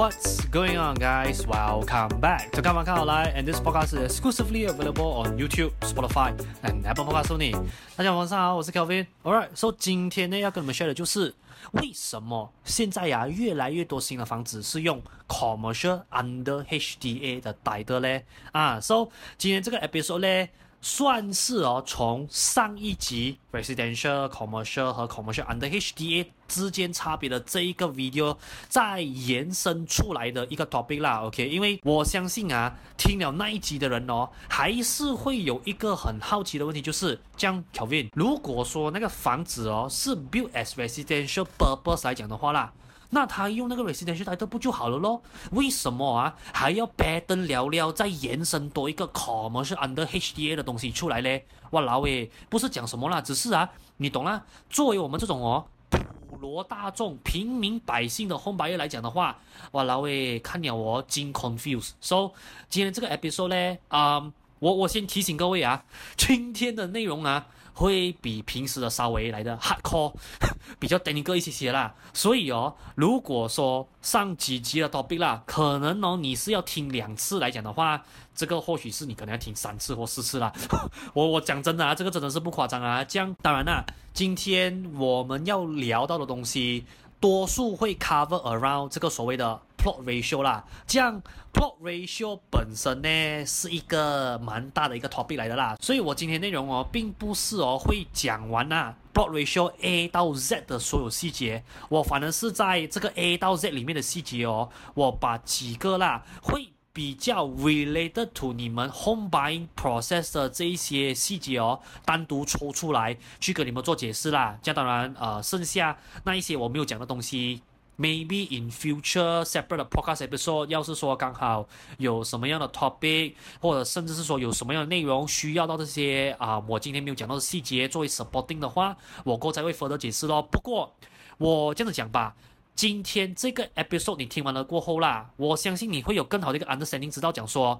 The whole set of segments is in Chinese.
What's going on, guys? Welcome back to 看房看好来，and this podcast is exclusively available on YouTube, Spotify, and Apple Podcasts. 大家晚上好，我是 Kelvin. Alright, so 今天呢要跟你们 share 的就是为什么现在呀、越来越多新的房子是用 commercial under HDA 的带的嘞啊，so 今天这个 episode 咧。算是哦，从上一集 residential commercial 和 commercial under HDA 之间差别的这一个 video 再延伸出来的一个 topic 啦，OK？因为我相信啊，听了那一集的人哦，还是会有一个很好奇的问题，就是这样，Kelvin，如果说那个房子哦是 built as residential purpose 来讲的话啦。那他用那个 residential title 不就好了咯？为什么啊还要 pattern 聊聊再延伸多一个 commercial under HDA 的东西出来嘞？哇老诶，不是讲什么啦，只是啊，你懂啦。作为我们这种哦普罗大众、平民百姓的 home buyer 来讲的话，哇老诶，看了我惊 confused。So 今天这个 episode 呢，啊、嗯，我我先提醒各位啊，今天的内容啊。会比平时的稍微来的 hardcore，比较 technical 一些些啦。所以哦，如果说上几集的 topic 啦，可能哦你是要听两次来讲的话，这个或许是你可能要听三次或四次啦。我我讲真的啊，这个真的是不夸张啊。这样当然啦，今天我们要聊到的东西，多数会 cover around 这个所谓的。Plot ratio 啦，这样 plot ratio 本身呢是一个蛮大的一个 topic 来的啦，所以我今天内容哦，并不是哦会讲完呐、plot ratio A 到 Z 的所有细节，我反而是在这个 A 到 Z 里面的细节哦，我把几个啦会比较 related to 你们 home buying process 的这一些细节哦，单独抽出来去跟你们做解释啦。这样当然呃，剩下那一些我没有讲的东西。Maybe in future separate podcast episode，要是说刚好有什么样的 topic，或者甚至是说有什么样的内容需要到这些啊、我今天没有讲到的细节作为 supporting 的话，我过才会 further 解释咯。不过我这样子讲吧，今天这个 episode 你听完了过后啦，我相信你会有更好的一个 understanding，知道讲说。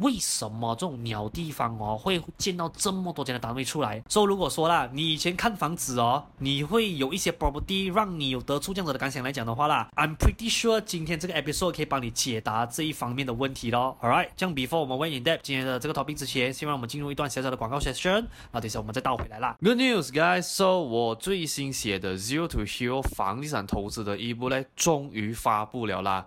为什么这种鸟地方哦会见到这么多间的单位出来？所以如果说啦，你以前看房子哦，你会有一些 property 让你有得出这样子的感想来讲的话啦，I'm pretty sure 今天这个 episode 可以帮你解答这一方面的问题咯。Alright，这样 before 我们 went in depth 今天的这个 topic 之前，先让我们进入一段小小的广告 session，那等一下我们再倒回来啦。Good news, guys! So 我最新写的 Zero to Hero 房地产投资的 ebook 呢，终于发布了啦。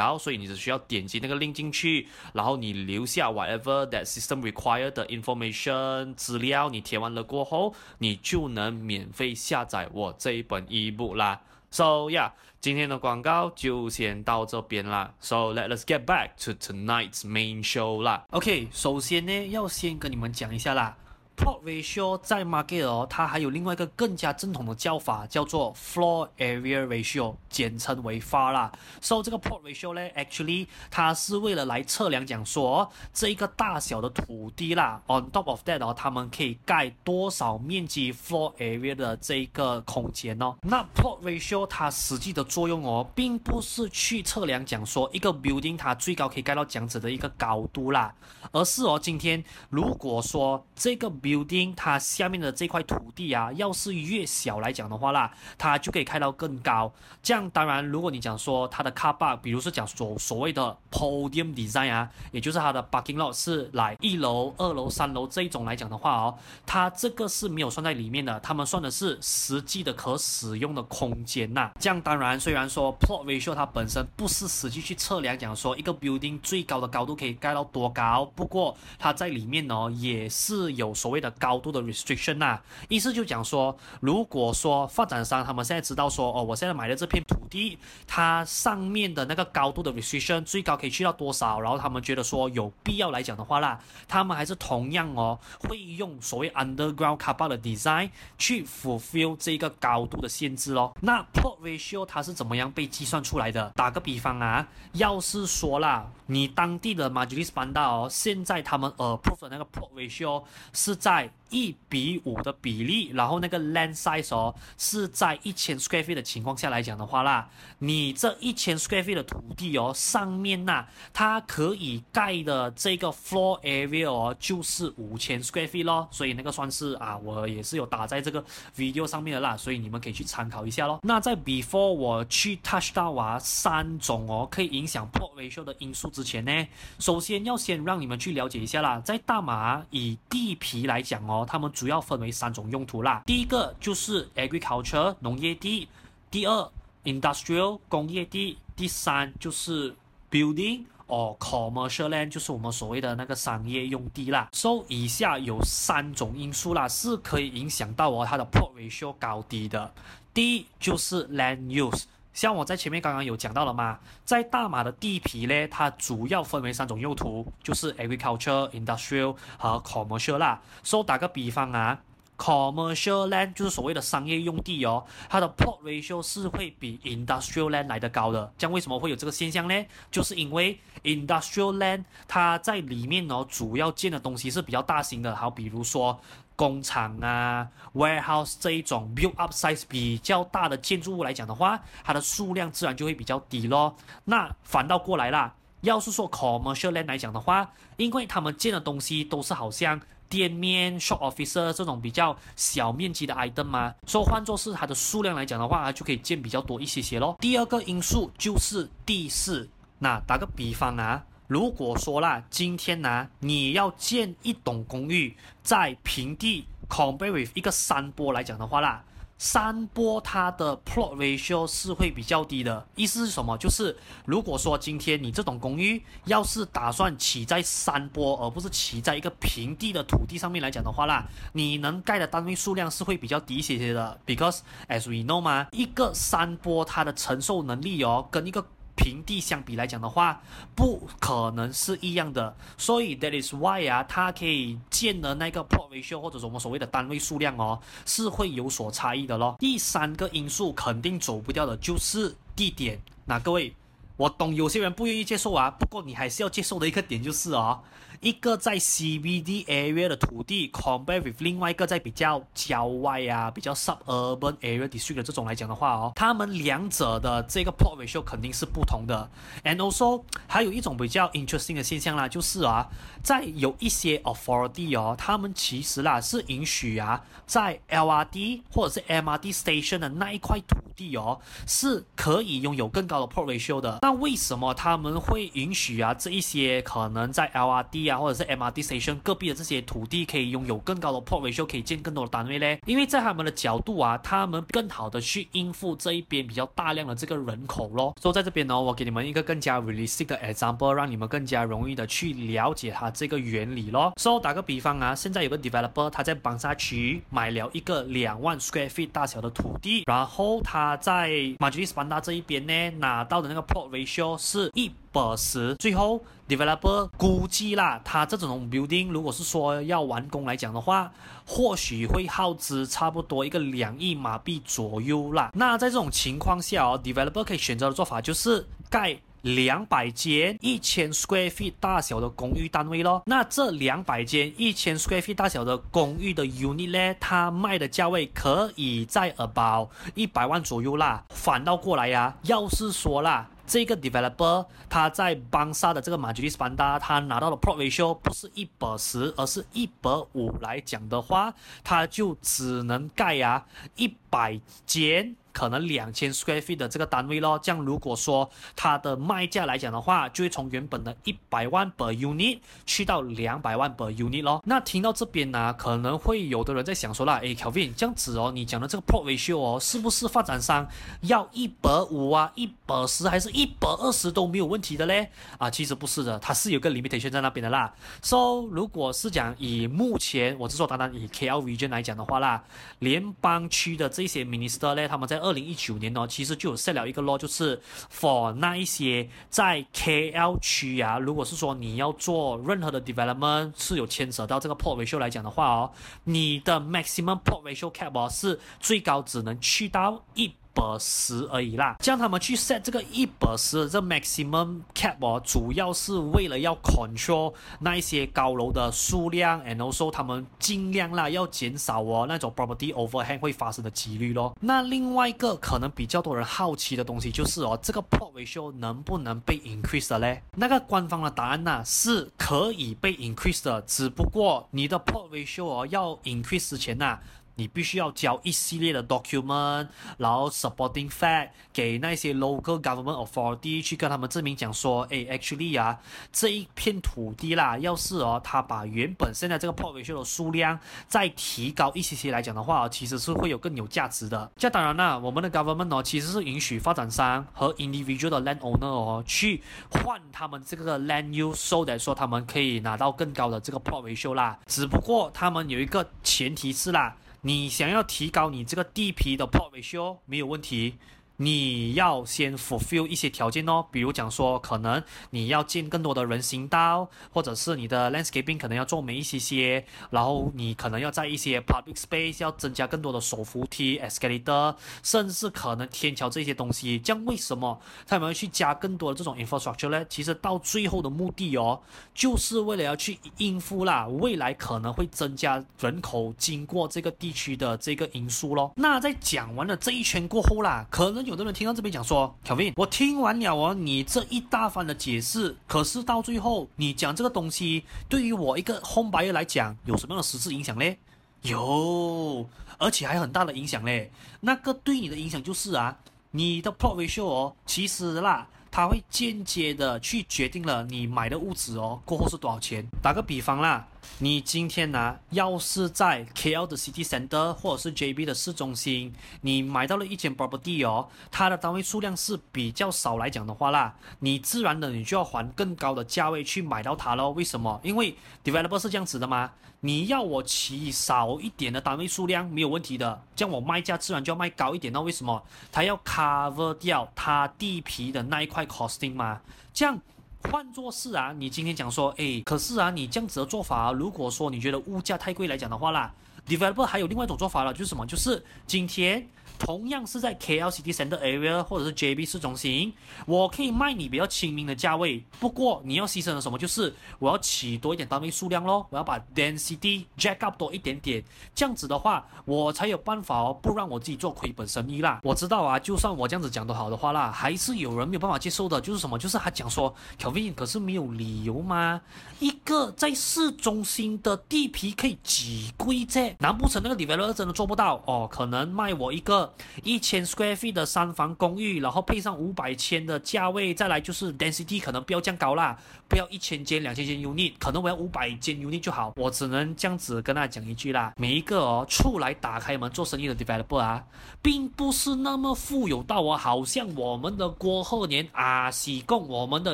条，所以你只需要点击那个 link 进去，然后你留下 whatever that system require 的 information 资料，你填完了过后，你就能免费下载我这一本 ebook 啦。So yeah，今天的广告就先到这边啦。So let us get back to tonight's main show 啦。OK，首先呢，要先跟你们讲一下啦。Plot ratio 在 market 哦，它还有另外一个更加正统的叫法，叫做 floor area ratio，简称为 FAR 啦。So 这个 plot ratio 呢，actually 它是为了来测量讲说这一个大小的土地啦。On top of that 哦，他们可以盖多少面积 floor area 的这一个空间哦。那 plot ratio 它实际的作用哦，并不是去测量讲说一个 building 它最高可以盖到这样子的一个高度啦，而是哦，今天如果说这个 building building 它下面的这块土地啊，要是越小来讲的话啦，它就可以开到更高。这样当然，如果你讲说它的 car park，比如是讲所所谓的 podium design 啊，也就是它的 parking lot 是来一楼、二楼、三楼这一种来讲的话哦，它这个是没有算在里面的。他们算的是实际的可使用的空间呐。这样当然，虽然说 plot ratio 它本身不是实际去测量讲说一个 building 最高的高度可以盖到多高，不过它在里面呢也是有所所谓。的高度的 restriction 呐、啊，意思就讲说，如果说发展商他们现在知道说，哦，我现在买的这片土地，它上面的那个高度的 restriction 最高可以去到多少，然后他们觉得说有必要来讲的话啦，他们还是同样哦，会用所谓 underground c a r p a r 的 design 去 fulfill 这个高度的限制咯。那 plot ratio 它是怎么样被计算出来的？打个比方啊，要是说啦，你当地的 Majlis Bandar 哦，现在他们 approve 的那个 plot ratio 是在。一比五的比例，然后那个 land size 哦是在一千 square feet 的情况下来讲的话啦，你这一千 square feet 的土地哦上面呐、它可以盖的这个 floor area 哦就是五千 square feet 咯，所以那个算是啊，我也是有打在这个 video 上面的啦，所以你们可以去参考一下咯。那在 before 我去 touch 到啊三种哦可以影响 plot ratio 的因素之前呢，首先要先让你们去了解一下啦，在大马以地皮来讲哦。它们主要分为三种用途啦。第一个就是 agriculture 农业地，第二 industrial 工业地，第三就是 building or commercial land 就是我们所谓的那个商业用地啦。So 以下有三种因素啦，是可以影响到哦它的 plot ratio 高低的。第一就是 land use。像我在前面刚刚有讲到了嘛，在大马的地皮呢，它主要分为三种用途，就是 agriculture、industrial 和 commercial 啦。So 打个比方啊，commercial land 就是所谓的商业用地哦，它的 plot ratio 是会比 industrial land 来得高的。这样为什么会有这个现象呢？就是因为 industrial land 它在里面哦，主要建的东西是比较大型的，好比如说。工厂啊，warehouse 这一种 build up size 比较大的建筑物来讲的话，它的数量自然就会比较低咯。那反倒过来啦，要是说 commercial land 来讲的话，因为他们建的东西都是好像店面、shop officer 这种比较小面积的 item 嘛，所以换作是它的数量来讲的话，它就可以建比较多一些些咯。第二个因素就是地势，那打个比方啊。如果说啦，今天呢，你要建一栋公寓在平地，compare with 一个山坡来讲的话啦，山坡它的 plot ratio 是会比较低的。意思是什么？就是如果说今天你这栋公寓要是打算起在山坡，而不是起在一个平地的土地上面来讲的话啦，你能盖的单位数量是会比较低一些些的。Because as we know 嘛，一个山坡它的承受能力哦，跟一个平地相比来讲的话，不可能是一样的，所以 that is why 啊，它可以建的那个 plot ratio 或者是我们所谓的单位数量哦，是会有所差异的咯。第三个因素肯定走不掉的就是地点。那各位，我懂有些人不愿意接受啊，不过你还是要接受的一个点就是哦。一个在 CBD area 的土地，compare with 另外一个在比较郊外啊、比较 suburban area district 的这种来讲的话哦，他们两者的这个 plot ratio 肯定是不同的。And also 还有一种比较 interesting 的现象啦，就是啊，在有一些 authority 哦，他们其实啦是允许啊，在 L R D 或者是 MRT station 的那一块土地哦，是可以拥有更高的 plot ratio 的。那为什么他们会允许啊这一些可能在 L R D 啊，或者是 MRT station 隔壁的这些土地可以拥有更高的 plot ratio，可以建更多的单位呢？因为在他们的角度啊，他们更好的去应付这一边比较大量的这个人口咯。所以在这边呢，我给你们一个更加 realistic 的 example，让你们更加容易的去了解它这个原理咯。所以打个比方啊，现在有个 developer 他在邦沙区买了一个两万 square feet 大小的土地，然后他在 Majlis Bandar 这一边呢拿到的那个 plot ratio 是一百十，最后 developer 估计啦，他这种 building 如果是说要完工来讲的话，或许会耗资差不多一个两亿马币左右啦。那在这种情况下哦，developer 可以选择的做法就是盖两百间一千 square feet 大小的公寓单位咯。那这两百间一千 square feet 大小的公寓的 unit 呢，它卖的价位可以在 about 一百万左右啦。反倒过来呀、要是说啦。这个 developer 他在邦沙的这个马吉利斯班达他拿到的 p r o v i s i o 不是一百十，而是一百五来讲的话，他就只能盖啊一百间。可能两千 square feet 的这个单位咯，这样如果说它的卖价来讲的话，就会从原本的一百万 per unit 去到两百万 per unit 咯。那听到这边呢、可能会有的人在想说啦，诶，Kelvin 这样子哦，你讲的这个 plot ratio 哦，是不是发展商要一百五啊、一百十还是一百二十都没有问题的嘞？啊，其实不是的，它是有个 limitation 在那边的啦。So 如果是讲以目前我是说单单以 KL region 来讲的话啦，联邦区的这些 minister 呢，他们在二零一九年呢，其实就有 set 了一个 law，就是 for 那一些在 KL 区呀，如果是说你要做任何的 development 是有牵扯到这个 port ratio 来讲的话哦，你的 maximum port ratio cap 哦是最高只能去到一。百十而已啦，叫他们去 set 这个一百十这 maximum cap 哦，主要是为了要 control 那一些高楼的数量，and also 他们尽量啦要减少哦那种 property overhang 会发生的几率咯。那另外一个可能比较多人好奇的东西就是哦，这个 plot ratio 能不能被 increase 的嘞？那个官方的答案呢是可以被 increase 的，只不过你的 plot ratio 哦要 increase 之前呐。你必须要交一系列的 document，然后 supporting fact 给那些 local government authority 去跟他们证明讲说，哎，actually 啊，这一片土地啦，要是哦，他把原本现在这个 plot ratio 的数量再提高一些些来讲的话，其实是会有更有价值的。这当然啦，我们的 government 哦，其实是允许发展商和 individual 的 landowner 哦，去换他们这个 land use so 说他们可以拿到更高的这个 plot ratio 啦。只不过他们有一个前提是啦。你想要提高你这个地皮的 plot ratio 没有问题。你要先 fulfill 一些条件哦，比如讲说，可能你要建更多的人行道，或者是你的 landscaping 可能要做美一些些，然后你可能要在一些 public space 要增加更多的手扶梯 escalator，甚至可能天桥这些东西。这样为什么他们要去加更多的这种 infrastructure 呢？其实到最后的目的哦，就是为了要去应付啦未来可能会增加人口经过这个地区的这个因素咯。那在讲完了这一圈过后啦，可能有的人听到这边讲说，Kevin，我听完了哦，你这一大番的解释，可是到最后你讲这个东西，对于我一个 home buyer 来讲，有什么样的实质影响嘞？有，而且还很大的影响嘞。那个对你的影响就是啊，你的 plot ratio 哦，其实啦。它会间接的去决定了你买的屋子哦过后是多少钱。打个比方啦，你今天呢、要是在 KL 的 City Center 或者是 JB 的市中心，你买到了一间 property 哦，它的单位数量是比较少来讲的话啦，你自然的你就要还更高的价位去买到它喽。为什么？因为 developer 是这样子的吗？你要我起少一点的单位数量没有问题的，这样我卖价自然就要卖高一点。那为什么？它要 cover 掉它地皮的那一块 costing 吗？这样换作是啊，你今天讲说，哎，可是啊，你这样子的做法，如果说你觉得物价太贵来讲的话啦，developer 还有另外一种做法了，就是什么？就是今天。同样是在 KL City Center Area 或者是 JB 市中心，我可以卖你比较亲民的价位。不过你要牺牲的什么？就是我要起多一点单位数量咯，我要把 density jack up 多一点点。这样子的话，我才有办法哦，不让我自己做亏本生意啦。我知道啊，就算我这样子讲都好的话啦，还是有人没有办法接受的。就是什么？就是他讲说，Kelvin 可是没有理由吗？一个在市中心的地皮可以几贵啫？难不成那个李维乐真的做不到？哦，可能卖我一个。一千 square feet 的三房公寓，然后配上五百千的价位，再来就是 density 可能不要这样高啦，不要一千间、两千间 unit，可能我要五百间 unit 就好。我只能这样子跟大家讲一句啦，每一个哦出来打开门做生意的 developer 啊，并不是那么富有到哦，好像我们的郭鹤年啊、喜贡、我们的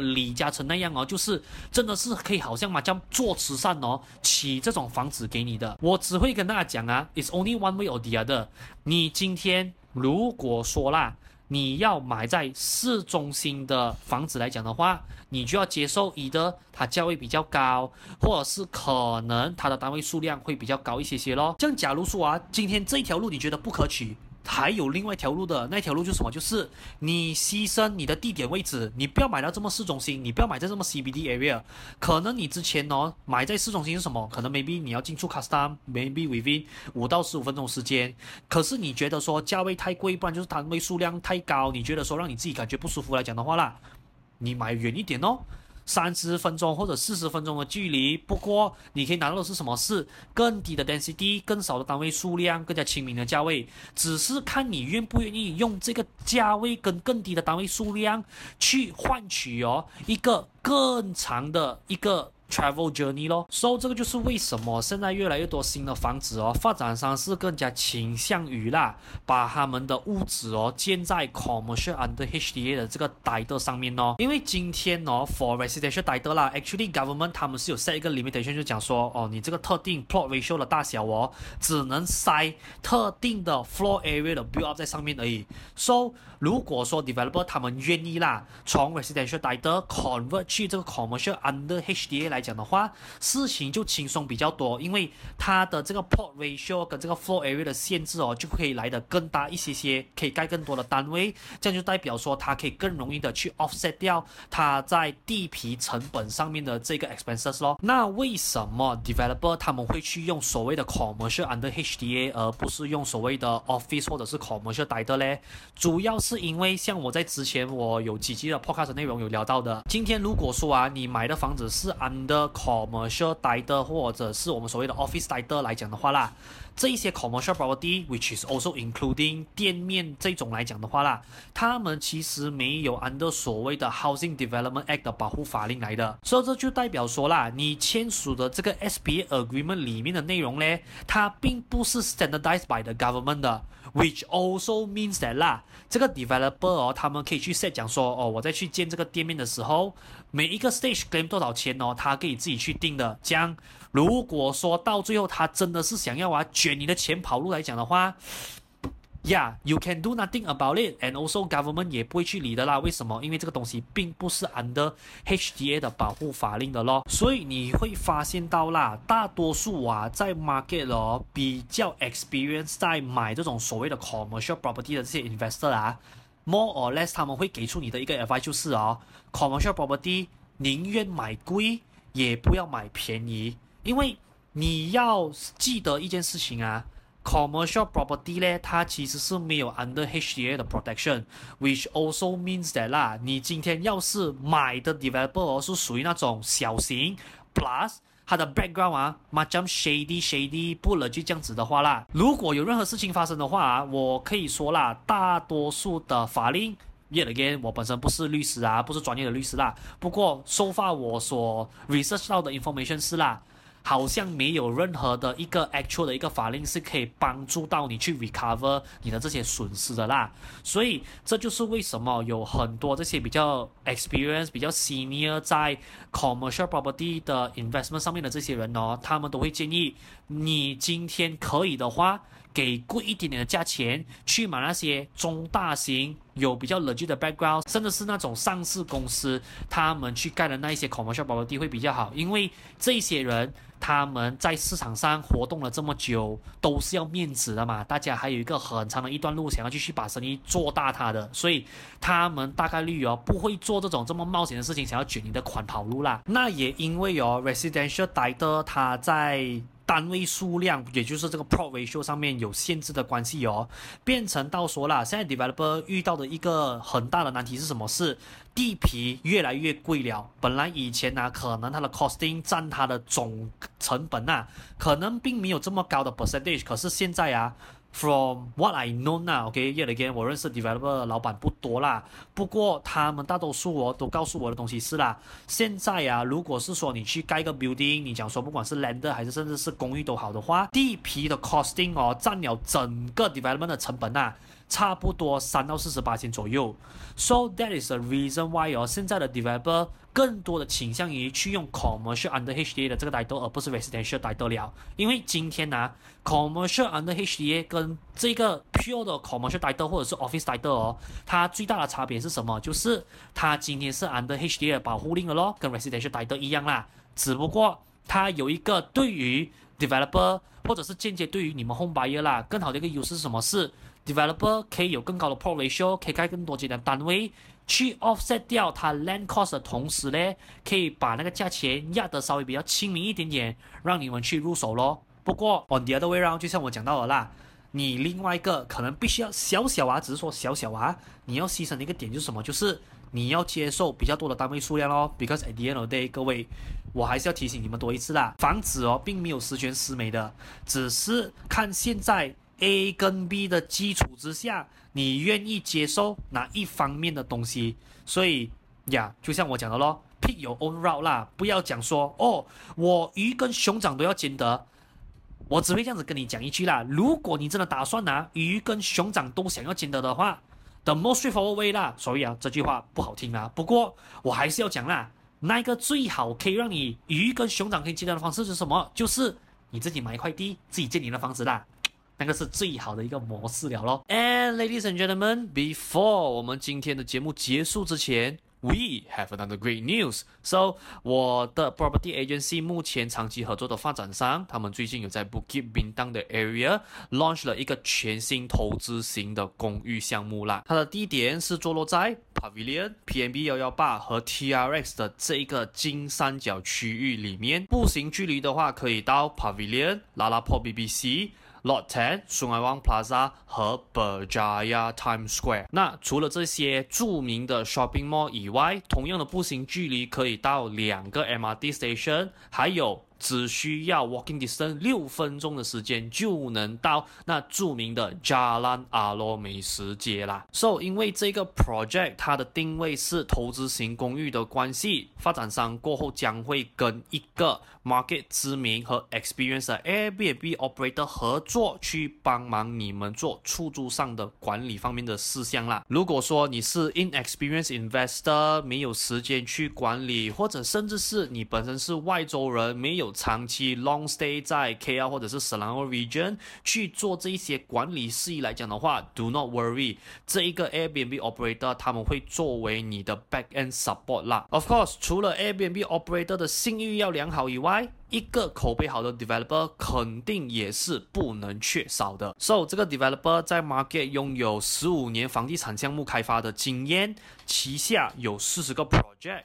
李嘉诚那样哦，就是真的是可以好像嘛叫做慈善哦，起这种房子给你的。我只会跟大家讲啊，it's only one way or the other。你今天如果说啦，你要买在市中心的房子来讲的话，你就要接受一的它价位比较高，或者是可能它的单位数量会比较高一些些咯。像假如说啊，今天这一条路你觉得不可取。还有另外一条路的，那条路就是什么？就是你牺牲你的地点位置，你不要买到这么市中心，你不要买在这么 CBD area。可能你之前哦买在市中心是什么？可能 maybe 你要进出 custom，maybe within 五到十五分钟时间。可是你觉得说价位太贵，不然就是单位数量太高，你觉得说让你自己感觉不舒服来讲的话啦，你买远一点哦。三十分钟或者四十分钟的距离，不过你可以拿到的是什么？是更低的 density，更少的单位数量，更加亲民的价位。只是看你愿不愿意用这个价位跟更低的单位数量去换取哦一个更长的一个。Travel journey 咯，所以这个就是为什么现在越来越多新的房子哦，发展商是更加倾向于啦，把他们的屋子哦建在 commercial under HDA 的这个 title 上面哦。因为今天哦，for residential title 啦，actually government 他们是有 set 一个 limitation，就讲说哦，你这个特定 plot ratio 的大小哦，只能塞特定的 floor area 的 build up 在上面而已。So 如果说 developer 他们愿意啦，从 residential d i convert 去这个 commercial under HDA 来来讲的话，事情就轻松比较多，因为它的这个 plot ratio 跟这个 floor area 的限制哦，就可以来得更大一些些，可以盖更多的单位，这样就代表说它可以更容易的去 offset 掉它在地皮成本上面的这个 expenses 咯。那为什么 developer 他们会去用所谓的 commercial under HDA 而不是用所谓的 office 或者是 commercial title 呢？主要是因为像我在之前我有几集的 podcast 内容有聊到的，今天如果说啊你买的房子是按的 commercial title 或者是我们所谓的 office title 来讲的话啦，这一些 commercial property，which is also including 店面这种来讲的话啦，他们其实没有 under 所谓的 Housing Development Act 的保护法令来的，所以这就代表说啦，你签署的这个 SPA agreement 里面的内容呢，它并不是 standardized by the government 的，which also means that 啦，这个 developer 哦，他们可以去 set 讲说，哦，我在去建这个店面的时候。每一个 stage claim 多少钱哦，他可以自己去定的。这样，如果说到最后他真的是想要啊卷你的钱跑路来讲的话，Yeah，you can do nothing about it，and also government 也不会去理的啦。为什么？因为这个东西并不是 under HDA 的保护法令的咯。所以你会发现到啦，大多数啊在 market 哦比较 experience 在买这种所谓的 commercial property 的这些 investor 啊。More or less，他们会给出你的一个 advice 就是哦，commercial property 宁愿买贵也不要买便宜，因为你要记得一件事情啊，commercial property 咧，它其实是没有 under HDA 的 protection，which also means that 啦，你今天要是买的 developer 是属于那种小型 plus。它的 background 啊，macam shady shady 不了就这样子的话啦。如果有任何事情发生的话啊，我可以说啦，大多数的法令，yet again，我本身不是律师啊，不是专业的律师啦。不过，so far 我所 research 到的 information 是啦。好像没有任何的一个 actual 的一个法令是可以帮助到你去 recover 你的这些损失的啦，所以这就是为什么有很多这些比较 experience 比较 senior 在 commercial property 的 investment 上面的这些人哦，他们都会建议你今天可以的话，给贵一点点的价钱去买那些中大型有比较 legit 的 background，甚至是那种上市公司，他们去盖的那一些 commercial property 会比较好，因为这些人他们在市场上活动了这么久，都是要面子的嘛，大家还有一个很长的一段路想要继续把生意做大它的，所以他们大概率哦不会做这种这么冒险的事情，想要卷你的款跑路啦。那也因为哦 residential title 它在单位数量，也就是这个 p r o ratio 上面有限制的关系哦，变成到说啦，现在 developer 遇到的一个很大的难题是什么？是地皮越来越贵了。本来以前呢、可能它的 costing 占它的总成本呐、啊，可能并没有这么高的 percentage，可是现在啊。From what I know now，OK，yet again，我认识 developer 的老板不多啦。不过他们大多数哦都告诉我的东西是啦，现在啊，如果是说你去盖个 building，你讲说不管是 land 还是甚至是公寓都好的话，地皮的 costing 哦占了整个 development 的成本、啊。差不多三到四十八千左右，so that is the reason why 哦，现在的 developer 更多的倾向于去用 commercial under HDA 的这个 title，而不是 residential title 了。因为今天呢、commercial under HDA 跟这个 pure 的 commercial title 或者是 office title 哦，它最大的差别是什么？就是它今天是 under HDA 的保护令了咯，跟 residential title 一样啦，只不过它有一个对于 developer 或者是间接对于你们 home buyer 啦，更好的一个优势是什么？是 Developer 可以有更高的 plot ratio，可以盖更多间的单位，去 offset 掉它 land cost 的同时呢，可以把那个价钱压得稍微比较亲民一点点，让你们去入手咯。不过 on the other way round，就像我讲到的啦，你另外一个可能必须要小小啊，只是说小小啊，你要牺牲的一个点就是什么？就是你要接受比较多的单位数量咯。Because at the end of day，各位，我还是要提醒你们多一次啦，房子哦，并没有十全十美的，只是看现在。A 跟 B 的基础之下，你愿意接受哪一方面的东西？所以呀，就像我讲的咯，pick your own route 啦，不要讲说哦，我鱼跟熊掌都要兼得。我只会这样子跟你讲一句啦，如果你真的打算拿鱼跟熊掌都想要兼得的话，the most straightforward 啦。所以啊，这句话不好听啊，不过我还是要讲啦，那个最好可以让你鱼跟熊掌可以兼得的方式是什么？就是你自己买一块地，自己建你的房子啦。那个是最好的一个模式了咯。And ladies and gentlemen, before 我们今天的节目结束之前，we have another great news. So 我的 property agency 目前长期合作的发展商，他们最近有在 Bukit Bintang 的 area launch 了一个全新投资型的公寓项目啦。它的地点是坐落在 Pavilion PMB 幺幺八和 TRX 的这一个金三角区域里面，步行距离的话可以到 Pavilion、Lala Po BBC。Lot 10，Sungai Wang Plaza 和 Berjaya Times Square。那除了这些著名的 shopping mall 以外，同样的步行距离可以到两个 MRT station，还有。只需要 walking distance 六分钟的时间就能到那著名的 Jalan Alo 美食街啦。So，因为这个 project 它的定位是投资型公寓的关系，发展商过后将会跟一个 market 知名和 experience 的 Airbnb operator 合作，去帮忙你们做出租上的管理方面的事项啦。如果说你是 inexperienced investor，没有时间去管理，或者甚至是你本身是外州人，没有。长期 long stay 在 KL 或者是 Selangor region 去做这一些管理事宜来讲的话，do not worry，这一个 Airbnb operator 他们会作为你的 back end support 啦。Of course，除了 Airbnb operator 的信誉要良好以外，一个口碑好的 developer 肯定也是不能缺少的。So，这个 developer 在 market 拥有十五年房地产项目开发的经验，旗下有四十个 project。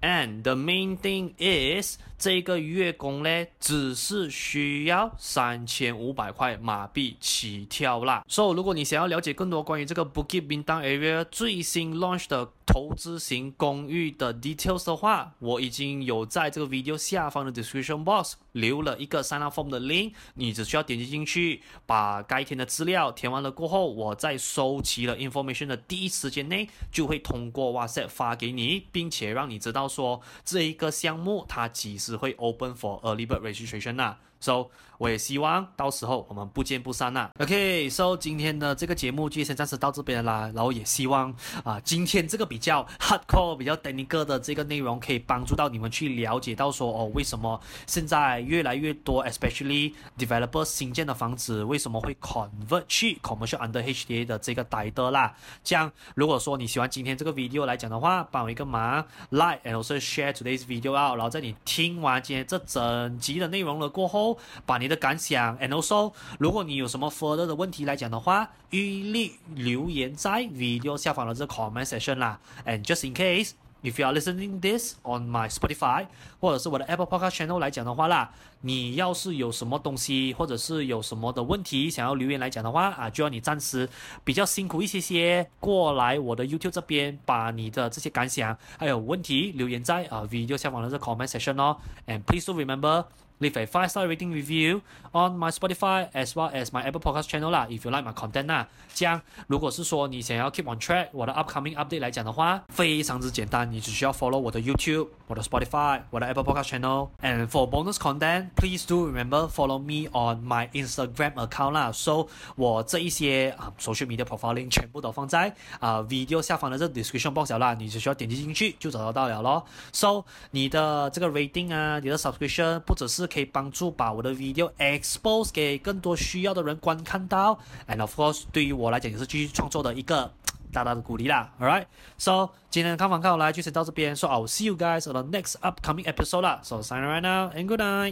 And the main thing is，这个月供呢，只是需要三千五百块马币起跳啦。So，，如果你想要了解更多关于这个 Bukit Bintang area 最新 launch 的投资型公寓的 details 的话，我已经有在这个 video 下方的 description box 留了一个 sign up form 的 link，你只需要点击进去，把该填的资料填完了过后，我在收集了 information 的第一时间内，就会通过 WhatsApp 发给你，并且让你知道说这一个项目它几时会 open for early bird registration、啊。So，我也希望到时候我们不见不散呐。OK，So，今天的这个节目就先暂时到这边啦。然后也希望啊、今天这个比较 hardcore、比较 technical 的这个内容可以帮助到你们去了解到说哦，为什么现在越来越多，especially developers 新建的房子为什么会 convert 去 commercial under HDA 的这个 title 啦。这样，如果说你喜欢今天这个 video 来讲的话，帮我一个忙，like and also share today's video out。然后在你听完今天这整集的内容了过后。把你的感想，and also，如果你有什么 further 的问题来讲的话，一律留言在 video 下方的这个 comment section 啦。And just in case。if you are listening this on my Spotify 或者是我的 Apple Podcast channel 来讲的话啦，你要是有什么东西或者是有什么的问题想要留言来讲的话啊，就要你暂时比较辛苦一些些过来我的 YouTube 这边，把你的这些感想还有问题留言在啊 video 下方的这 comment section 哦，and please do remember。Leave a five star rating review on my Spotify as well as my Apple Podcast channel 啦，if you like my content 啦。这样，如果是说你想要 keep on track 我的 upcoming update 来讲的话，非常之简单，你只需要 follow 我的 YouTube、我的 Spotify、我的 Apple Podcast channel。And for bonus content, please do remember follow me on my Instagram account 啦。So 我这一些啊 social media profiling 全部都放在啊 video 下方的这 description box 啦，你只需要点击进去就找得到了咯。So 你的这个 rating 啊，你的 subscription 不只是可以帮助把我的 video expose 给更多需要的人观看到，and of course 对于我来讲也是继续创作的一个大大的鼓励啦。All right。So 今天的看法看我来就先到这边，so I'll see you guys on the next upcoming episode 啦。So sign right now and good night。